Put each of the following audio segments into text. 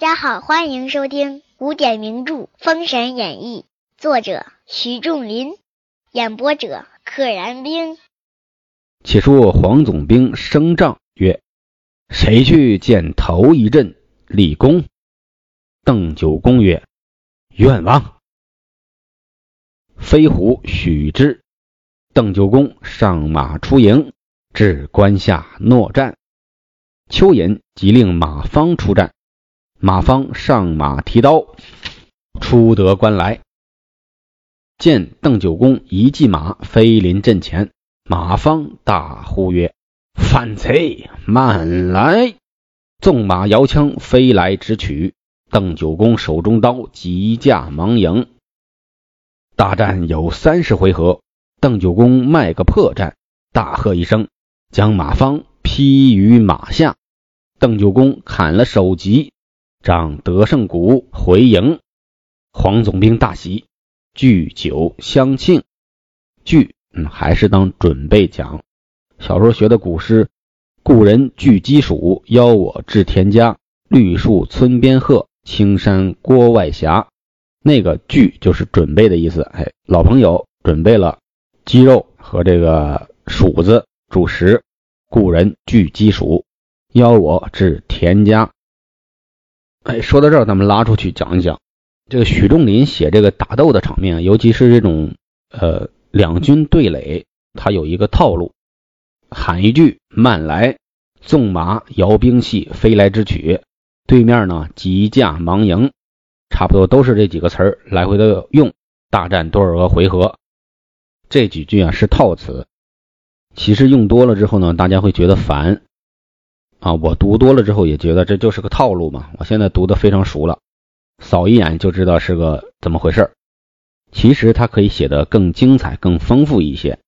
大家好，欢迎收听古典名著《封神演义》，作者徐仲林，演播者可燃冰。且说黄总兵升帐曰：“谁去见头一阵立功？”邓九公曰：“愿王。”飞虎许之。邓九公上马出营，至关下诺战。邱寅即令马方出战。马方上马提刀，出得关来，见邓九公一骑马飞临阵前，马方大呼曰：“反贼，慢来！”纵马摇枪飞来直取。邓九公手中刀急架忙迎，大战有三十回合。邓九公卖个破绽，大喝一声，将马方劈于马下。邓九公砍了首级。仗得胜鼓回营，黄总兵大喜，聚酒相庆。聚，嗯，还是当准备讲。小时候学的古诗：“故人具鸡黍，邀我至田家。绿树村边鹤，青山郭外斜。”那个“聚”就是准备的意思。哎，老朋友准备了鸡肉和这个黍子主食。故人具鸡黍，邀我至田家。哎，说到这儿，咱们拉出去讲一讲这个许仲林写这个打斗的场面，尤其是这种呃两军对垒，他有一个套路，喊一句“慢来”，纵马摇兵器飞来之取，对面呢急驾忙迎，差不多都是这几个词儿来回的用。大战多少个回合？这几句啊是套词，其实用多了之后呢，大家会觉得烦。啊，我读多了之后也觉得这就是个套路嘛。我现在读的非常熟了，扫一眼就知道是个怎么回事其实它可以写的更精彩、更丰富一些，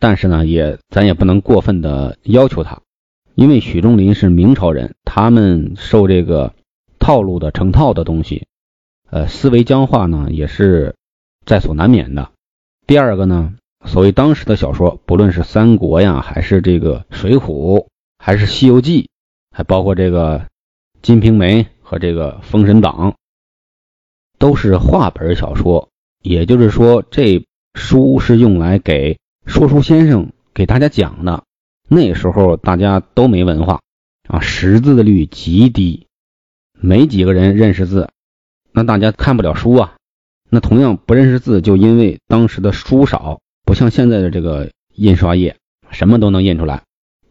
但是呢，也咱也不能过分的要求他，因为许仲林是明朝人，他们受这个套路的成套的东西，呃，思维僵化呢也是在所难免的。第二个呢，所谓当时的小说，不论是三国呀，还是这个水浒。还是《西游记》，还包括这个《金瓶梅》和这个《封神榜》，都是话本小说。也就是说，这书是用来给说书先生给大家讲的。那时候大家都没文化啊，识字的率极低，没几个人认识字，那大家看不了书啊。那同样不认识字，就因为当时的书少，不像现在的这个印刷业，什么都能印出来。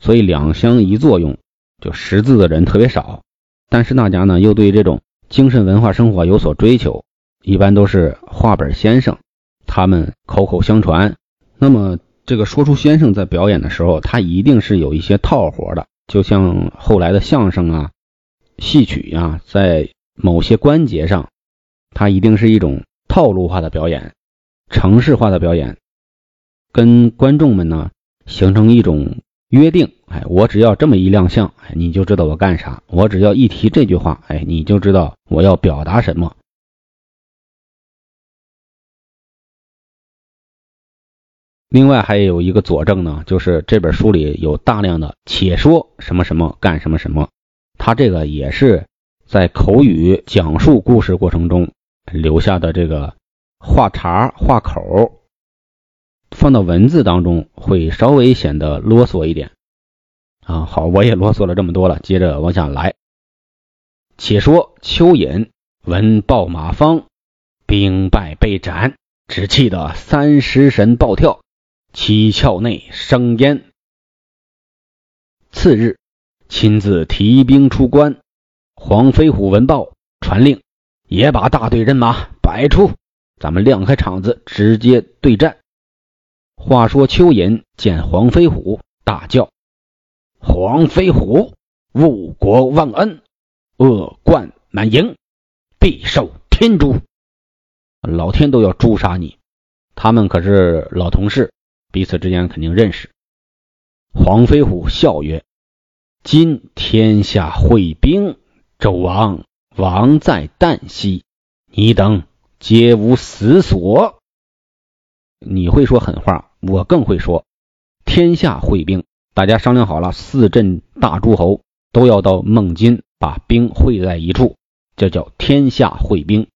所以两相一作用，就识字的人特别少，但是大家呢又对这种精神文化生活有所追求，一般都是话本先生，他们口口相传。那么这个说书先生在表演的时候，他一定是有一些套活的，就像后来的相声啊、戏曲呀，在某些关节上，它一定是一种套路化的表演、程式化的表演，跟观众们呢形成一种。约定，哎，我只要这么一亮相，哎，你就知道我干啥；我只要一提这句话，哎，你就知道我要表达什么。另外还有一个佐证呢，就是这本书里有大量的“且说什么什么干什么什么”，他这个也是在口语讲述故事过程中留下的这个话茬话口。放到文字当中会稍微显得啰嗦一点啊。好，我也啰嗦了这么多了，接着往下来。且说邱寅闻报马方兵败被斩，只气得三尸神暴跳，七窍内生烟。次日，亲自提兵出关。黄飞虎闻报，传令也把大队人马摆出，咱们亮开场子，直接对战。话说邱寅见黄飞虎，大叫：“黄飞虎，误国忘恩，恶贯满盈，必受天诛！老天都要诛杀你！”他们可是老同事，彼此之间肯定认识。黄飞虎笑曰：“今天下会兵，纣王王在旦夕，你等皆无死所。”你会说狠话。我更会说，天下会兵，大家商量好了，四镇大诸侯都要到孟津，把兵汇在一处，这叫天下会兵。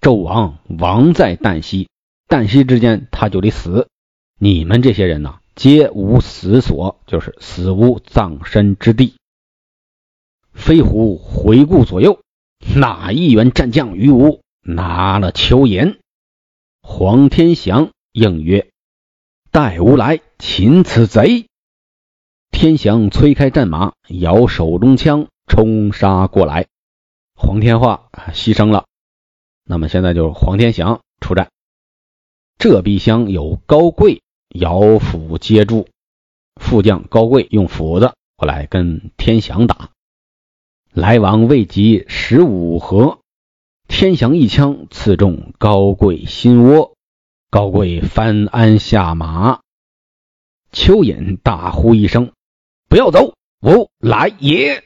纣王亡在旦夕，旦夕之间他就得死。你们这些人呐，皆无死所，就是死无葬身之地。飞虎回顾左右，哪一员战将于吾拿了邱岩？黄天祥应曰：“待吾来擒此贼。”天祥催开战马，摇手中枪，冲杀过来。黄天化牺牲了。那么现在就是黄天祥出战。这壁厢有高贵摇斧接住，副将高贵用斧子过来跟天祥打。来往未及十五合，天祥一枪刺中高贵心窝，高贵翻鞍下马。蚯蚓大呼一声：“不要走，吾来也！”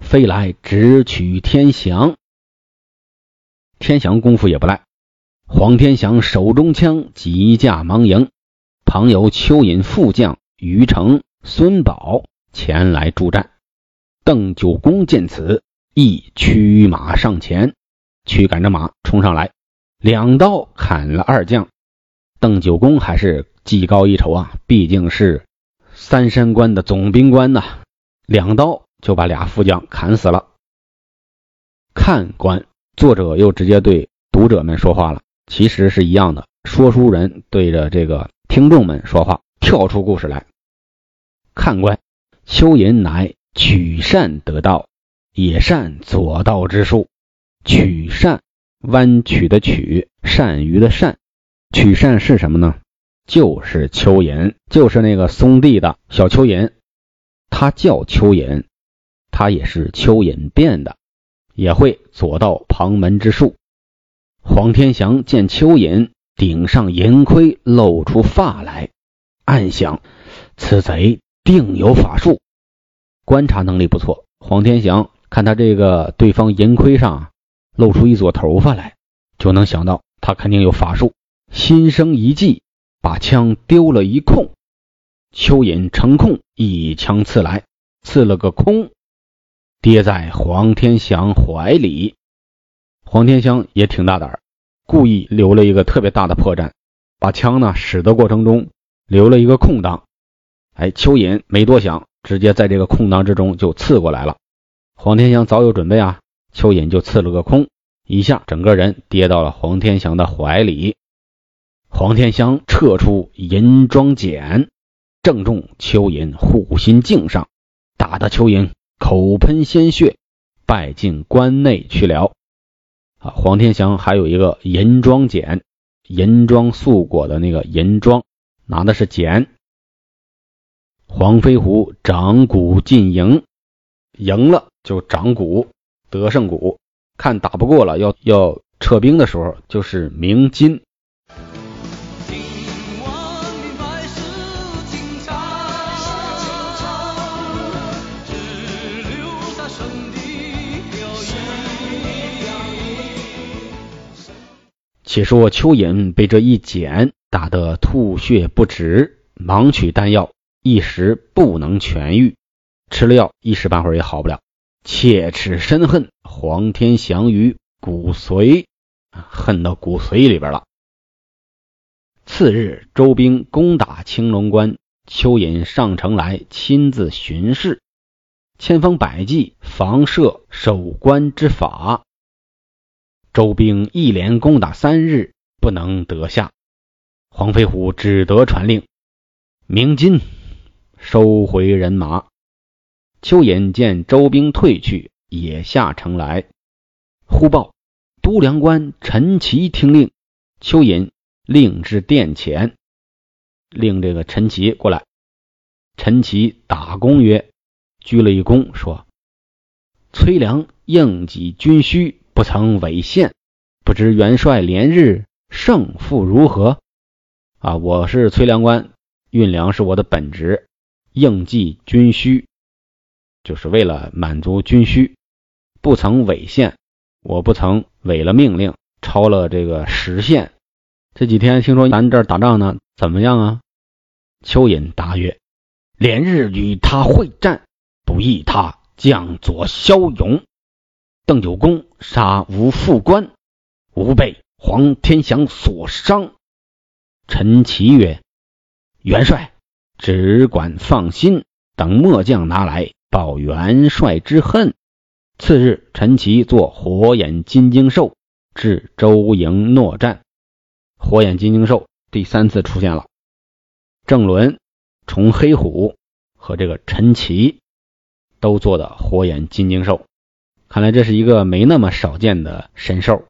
飞来直取天祥。天祥功夫也不赖，黄天祥手中枪急驾忙迎，旁有蚯蚓副将于成、孙宝前来助战。邓九公见此，亦驱马上前，驱赶着马冲上来，两刀砍了二将。邓九公还是技高一筹啊，毕竟是三山关的总兵官呐，两刀就把俩副将砍死了。看官，作者又直接对读者们说话了，其实是一样的，说书人对着这个听众们说话，跳出故事来。看官，蚯蚓乃。取善得道，也善左道之术。取善，弯曲的曲，善于的善。取善是什么呢？就是蚯蚓，就是那个松地的小蚯蚓。他叫蚯蚓，他也是蚯蚓变的，也会左道旁门之术。黄天祥见蚯蚓顶上银盔，露出发来，暗想：此贼定有法术。观察能力不错，黄天祥看他这个对方银盔上露出一撮头发来，就能想到他肯定有法术。心生一计，把枪丢了一空，蚯蚓成空，一枪刺来，刺了个空，跌在黄天祥怀里。黄天祥也挺大胆，故意留了一个特别大的破绽，把枪呢使的过程中留了一个空档。哎，蚯蚓没多想。直接在这个空档之中就刺过来了，黄天祥早有准备啊，蚯蚓就刺了个空，一下整个人跌到了黄天祥的怀里。黄天祥撤出银装锏，正中蚯蚓护心镜上，打得蚯蚓口喷鲜血，败进关内去了。啊，黄天祥还有一个银装锏，银装素裹的那个银装，拿的是锏。黄飞虎掌鼓进营，赢了就掌鼓得胜鼓，看打不过了要要撤兵的时候就是鸣金。且说蚯蚓被这一剪打得吐血不止，忙取丹药。一时不能痊愈，吃了药一时半会儿也好不了。切齿深恨黄天祥于骨髓，恨到骨髓里边了。次日，周兵攻打青龙关，蚯蚓上城来亲自巡视，千方百计防设守关之法。周兵一连攻打三日，不能得下。黄飞虎只得传令，鸣金。收回人马，蚯蚓见周兵退去，也下城来。忽报都梁官陈奇听令，蚯蚓令至殿前，令这个陈奇过来。陈奇打躬曰：“鞠了一躬，说：崔良应己军需，不曾违宪，不知元帅连日胜负如何？啊，我是崔良官，运粮是我的本职。”应济军需，就是为了满足军需，不曾违宪，我不曾违了命令，超了这个时限。这几天听说咱这儿打仗呢，怎么样啊？蚯蚓答曰：“连日与他会战，不意他将佐骁勇。邓九公杀无副官，吾被黄天祥所伤。”陈奇曰：“元帅只管放心，等末将拿来报元帅之恨。”次日，陈奇做火眼金睛兽至周营诺战。火眼金睛兽第三次出现了。郑伦、崇黑虎和这个陈奇都做的火眼金睛兽，看来这是一个没那么少见的神兽。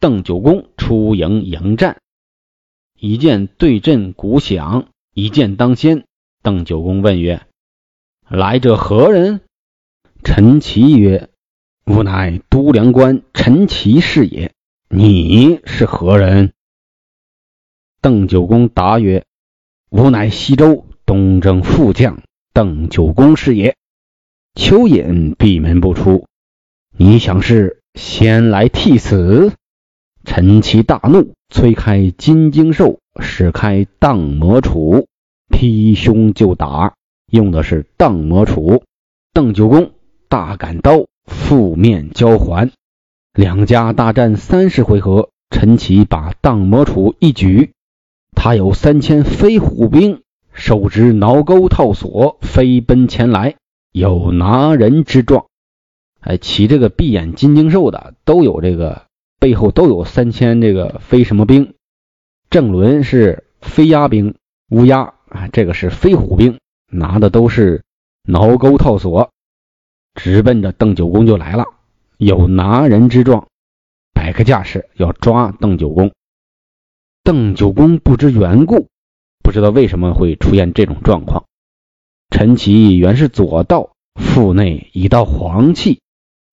邓九公出营迎战。一剑对阵鼓响，一剑当先。邓九公问曰：“来者何人？”陈奇曰：“吾乃都梁关陈奇是也。你是何人？”邓九公答曰：“吾乃西周东征副将邓九公是也。”蚯蚓闭门不出。你想是先来替死？陈奇大怒。催开金睛兽，使开荡魔杵，劈胸就打，用的是荡魔杵。邓九公大杆刀负面交还，两家大战三十回合。陈奇把荡魔杵一举，他有三千飞虎兵，手执挠钩套索，飞奔前来，有拿人之状。哎，骑这个闭眼金睛兽的都有这个。背后都有三千这个飞什么兵？郑伦是飞鸦兵，乌鸦啊，这个是飞虎兵，拿的都是挠钩套索，直奔着邓九公就来了，有拿人之状，摆个架势要抓邓九公。邓九公不知缘故，不知道为什么会出现这种状况。陈奇原是左道，腹内一道黄气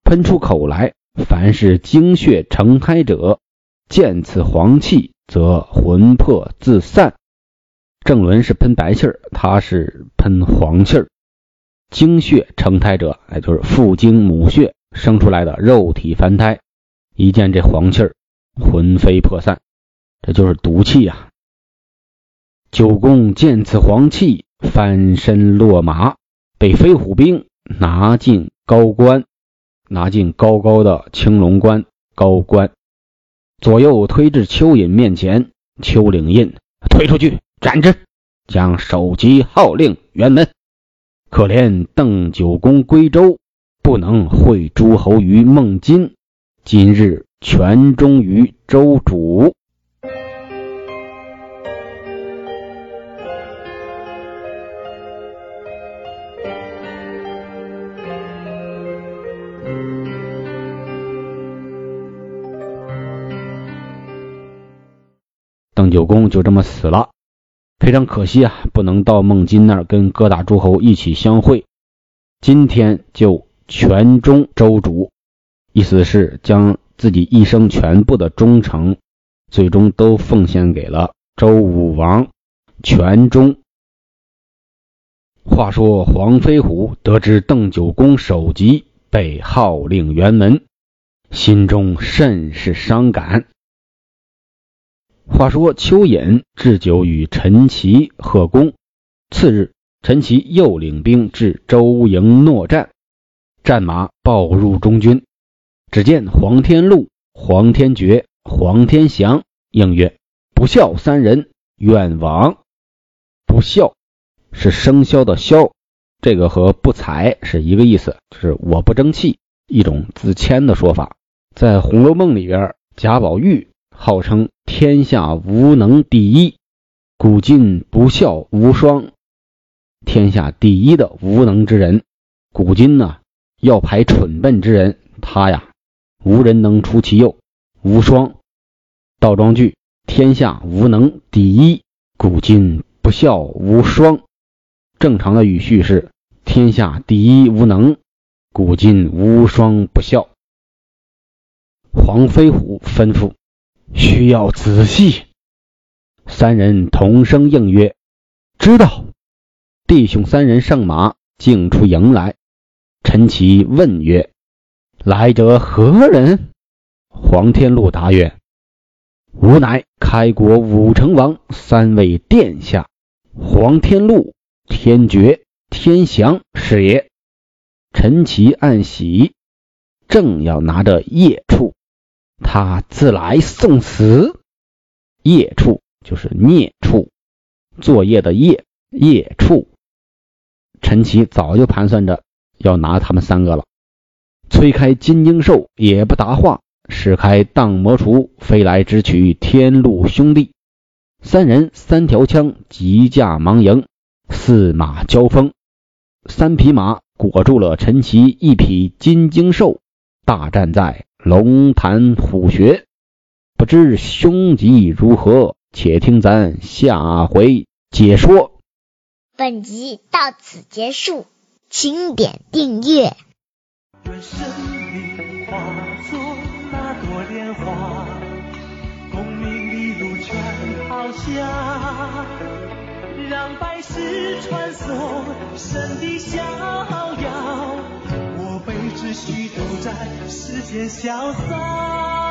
喷出口来。凡是精血成胎者，见此黄气，则魂魄自散。郑伦是喷白气儿，他是喷黄气儿。精血成胎者，哎，就是父精母血生出来的肉体凡胎，一见这黄气儿，魂飞魄散，这就是毒气呀。九公见此黄气，翻身落马，被飞虎兵拿进高官。拿进高高的青龙关高官，左右推至蚯蚓面前。蚯蚓印推出去斩之，将首级号令辕门。可怜邓九公归州，不能会诸侯于孟津，今日全忠于周主。九公就这么死了，非常可惜啊！不能到孟津那儿跟各大诸侯一起相会。今天就全忠周主，意思是将自己一生全部的忠诚，最终都奉献给了周武王。全忠。话说黄飞虎得知邓九公首级被号令辕门，心中甚是伤感。话说邱隐置酒与陈奇贺功。次日，陈奇又领兵至周营诺战，战马报入中军。只见黄天禄、黄天觉、黄天祥应曰：“不孝三人，愿往。”不孝是生肖的肖，这个和不才是一个意思，就是我不争气，一种自谦的说法。在《红楼梦》里边，贾宝玉。号称天下无能第一，古今不孝无双。天下第一的无能之人，古今呢要排蠢笨之人，他呀无人能出其右，无双。倒装句：天下无能第一，古今不孝无双。正常的语序是：天下第一无能，古今无双不孝。黄飞虎吩咐。需要仔细。三人同声应曰：“知道。”弟兄三人上马，径出营来。陈奇问曰：“来者何人？”黄天禄答曰：“吾乃开国武成王三位殿下，黄天禄、天觉、天祥是也。”陈奇暗喜。正要拿着夜处，他自来送死。夜畜就是孽畜，作业的业，夜畜。陈奇早就盘算着要拿他们三个了，催开金睛兽也不答话，使开荡魔杵飞来直取天禄兄弟。三人三条枪急驾忙迎，四马交锋，三匹马裹住了陈奇一匹金睛兽，大战在龙潭虎穴，不知凶吉如何，且听咱下回解说。本集到此结束，请点订阅。愿生命化作那朵莲花，功名利禄全抛下，让百世穿梭神的逍遥，我辈只需都在世间潇洒。